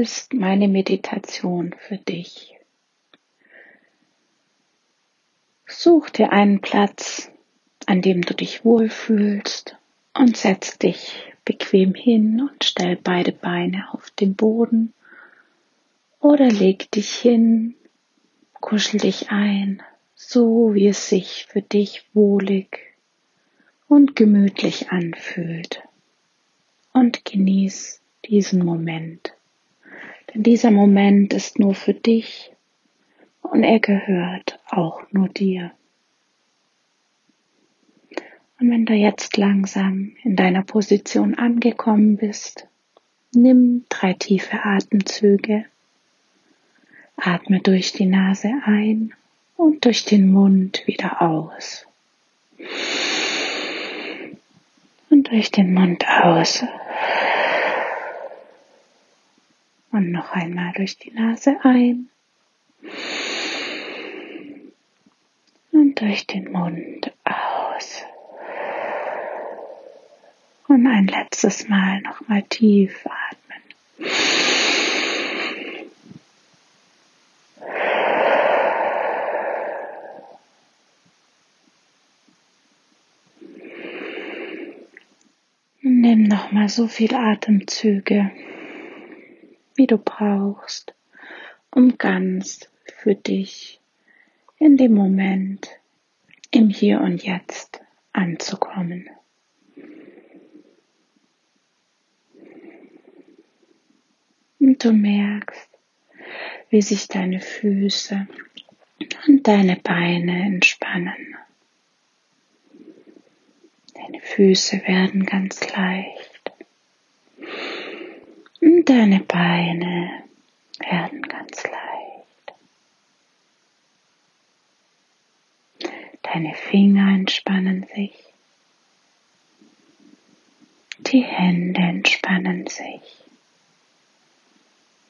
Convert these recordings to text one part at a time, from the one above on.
Ist meine Meditation für dich. Such dir einen Platz, an dem du dich wohlfühlst und setz dich bequem hin und stell beide Beine auf den Boden oder leg dich hin, kuschel dich ein, so wie es sich für dich wohlig und gemütlich anfühlt und genieß diesen Moment. Dieser Moment ist nur für dich und er gehört auch nur dir. Und wenn du jetzt langsam in deiner Position angekommen bist, nimm drei tiefe Atemzüge. Atme durch die Nase ein und durch den Mund wieder aus. Und durch den Mund aus. Und noch einmal durch die Nase ein. Und durch den Mund aus. Und ein letztes Mal nochmal tief atmen. Nimm nochmal so viel Atemzüge, wie du brauchst, um ganz für dich in dem Moment, im Hier und Jetzt anzukommen. Und du merkst, wie sich deine Füße und deine Beine entspannen. Deine Füße werden ganz leicht deine Beine werden ganz leicht. Deine Finger entspannen sich. Die Hände entspannen sich.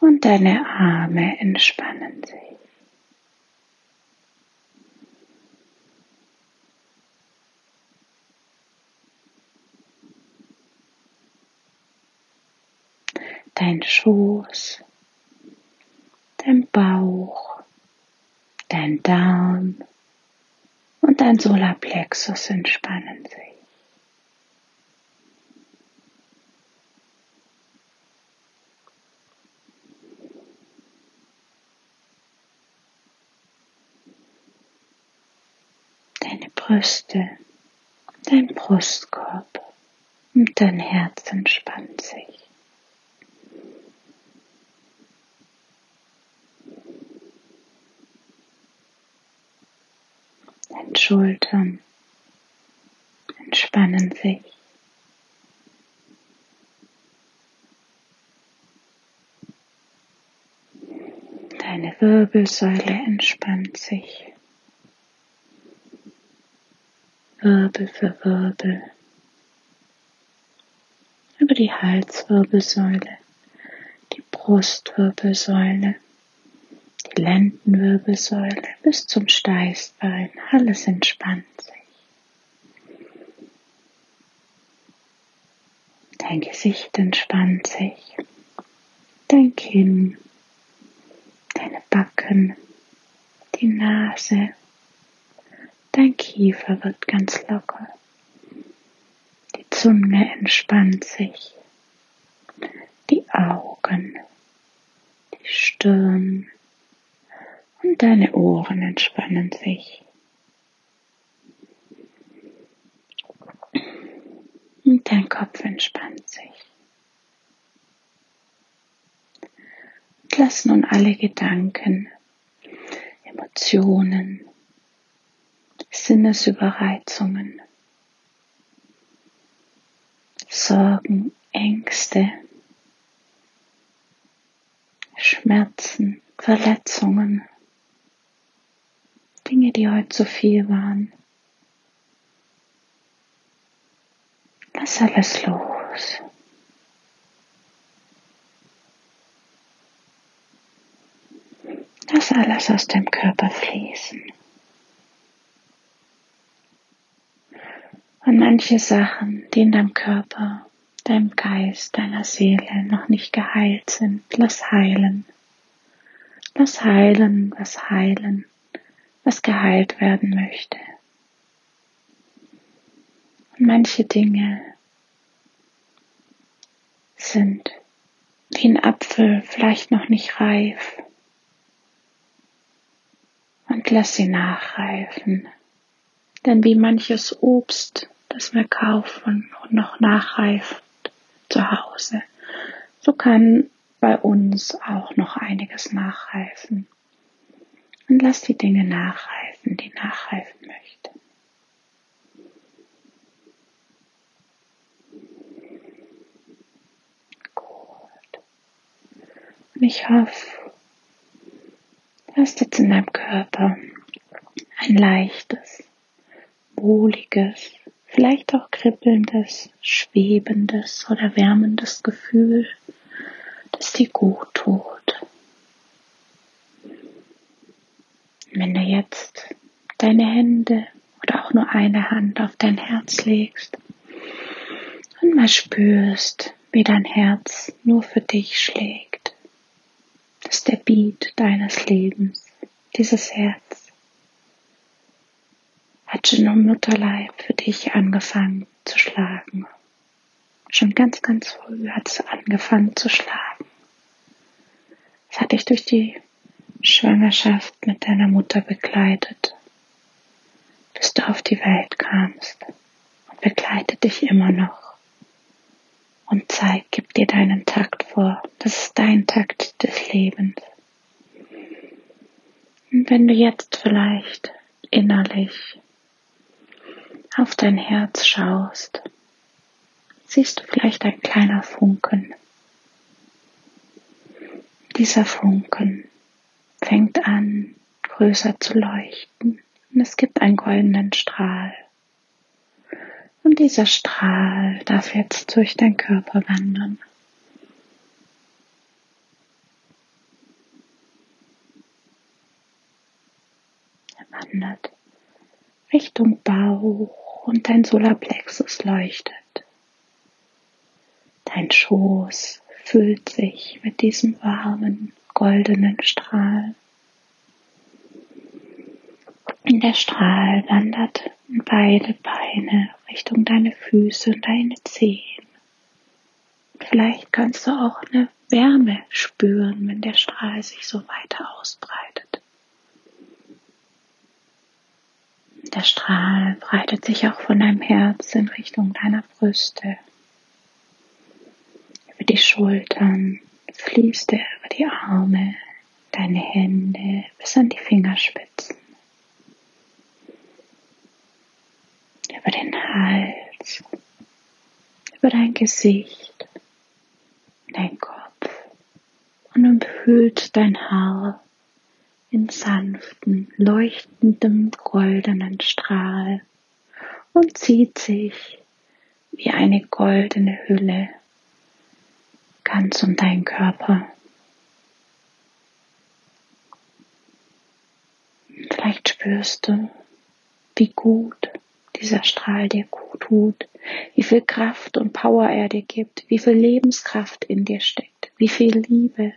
Und deine Arme entspannen sich. Dein Schoß, dein Bauch, dein Darm und dein Solarplexus entspannen sich. Deine Brüste, dein Brustkorb und dein Herz entspannt sich. Schultern entspannen sich. Deine Wirbelsäule entspannt sich. Wirbel für Wirbel. Über die Halswirbelsäule, die Brustwirbelsäule die Lendenwirbelsäule bis zum Steißbein, alles entspannt sich. Dein Gesicht entspannt sich, dein Kinn, deine Backen, die Nase, dein Kiefer wird ganz locker, die Zunge entspannt sich, die Augen, die Stirn, und deine Ohren entspannen sich. Und dein Kopf entspannt sich. Und lass nun alle Gedanken, Emotionen, Sinnesüberreizungen, Sorgen, Ängste, Schmerzen, Verletzungen Dinge, die heute zu viel waren. Lass alles los. Lass alles aus dem Körper fließen. Und manche Sachen, die in deinem Körper deinem Geist, deiner Seele noch nicht geheilt sind. Lass heilen. Lass heilen, was heilen, was geheilt werden möchte. Und manche Dinge sind wie ein Apfel vielleicht noch nicht reif. Und lass sie nachreifen. Denn wie manches Obst, das wir kaufen und noch nachreift zu Hause, so kann bei uns auch noch einiges nachreifen. Und lass die Dinge nachreifen, die nachreifen möchten. Gut. Und ich hoffe, du hast jetzt in deinem Körper ein leichtes, wohliges, vielleicht auch kribbelndes, schwebendes oder wärmendes Gefühl, das dir gut tut. Wenn du jetzt deine Hände oder auch nur eine Hand auf dein Herz legst und mal spürst, wie dein Herz nur für dich schlägt. Das ist der Beat deines Lebens, dieses Herz hat schon im Mutterleib für dich angefangen zu schlagen. Schon ganz, ganz früh hat es angefangen zu schlagen. Es hat dich durch die Schwangerschaft mit deiner Mutter begleitet, bis du auf die Welt kamst und begleitet dich immer noch und zeigt, gibt dir deinen Takt vor. Das ist dein Takt des Lebens. Und wenn du jetzt vielleicht innerlich auf dein Herz schaust, siehst du vielleicht ein kleiner Funken. Dieser Funken fängt an, größer zu leuchten und es gibt einen goldenen Strahl. Und dieser Strahl darf jetzt durch deinen Körper wandern. Er wandert Richtung Bauch und dein Solarplexus leuchtet. Dein Schoß füllt sich mit diesem warmen, goldenen Strahl. Der Strahl wandert beide Beine Richtung deine Füße und deine Zehen. Vielleicht kannst du auch eine Wärme spüren, wenn der Strahl sich so weiter ausbreitet. Der Strahl breitet sich auch von deinem Herz in Richtung deiner Brüste. Über die Schultern fließt er über die Arme, deine Hände bis an die Fingerspitzen. Über den Hals, über dein Gesicht, dein Kopf und umhüllt dein Haar in sanften, leuchtendem goldenen Strahl und zieht sich wie eine goldene Hülle ganz um deinen Körper. Vielleicht spürst du, wie gut dieser Strahl dir gut tut, wie viel Kraft und Power er dir gibt, wie viel Lebenskraft in dir steckt, wie viel Liebe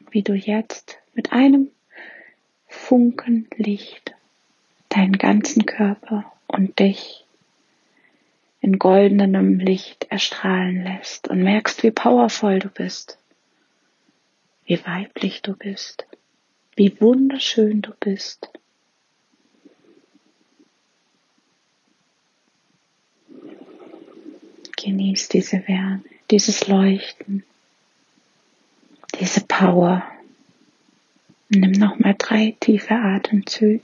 und wie du jetzt mit einem Funken Licht deinen ganzen Körper und dich in goldenem Licht erstrahlen lässt und merkst, wie powervoll du bist, wie weiblich du bist, wie wunderschön du bist. Genieß diese Wärme, dieses Leuchten, diese Power. Nimm nochmal drei tiefe Atemzüge.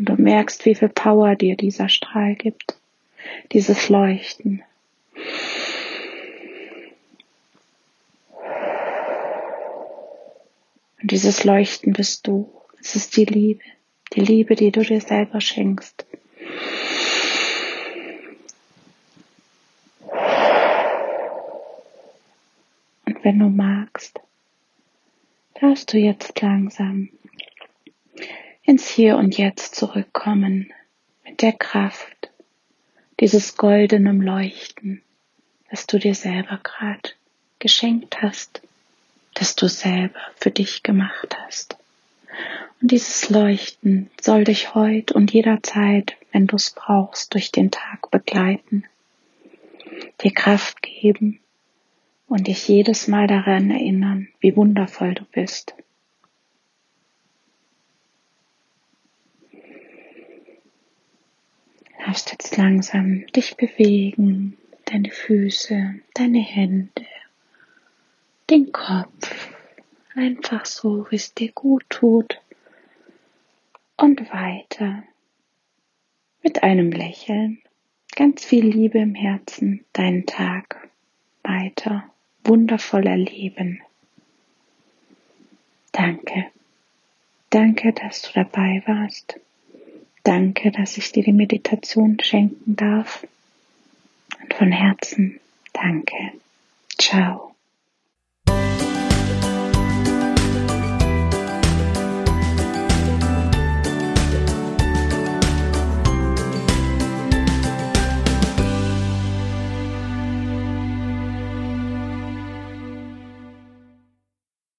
Und du merkst, wie viel Power dir dieser Strahl gibt, dieses Leuchten. Und dieses Leuchten bist du. Es ist die Liebe, die Liebe, die du dir selber schenkst. wenn du magst, darfst du jetzt langsam ins Hier und Jetzt zurückkommen, mit der Kraft dieses goldenen Leuchten, das du dir selber gerade geschenkt hast, das du selber für dich gemacht hast. Und dieses Leuchten soll dich heute und jederzeit, wenn du es brauchst, durch den Tag begleiten, dir Kraft geben und dich jedes Mal daran erinnern, wie wundervoll du bist. Du darfst jetzt langsam dich bewegen, deine Füße, deine Hände, den Kopf, einfach so, wie es dir gut tut. Und weiter mit einem Lächeln, ganz viel Liebe im Herzen, deinen Tag weiter wundervoll erleben. Danke. Danke, dass du dabei warst. Danke, dass ich dir die Meditation schenken darf. Und von Herzen danke. Ciao.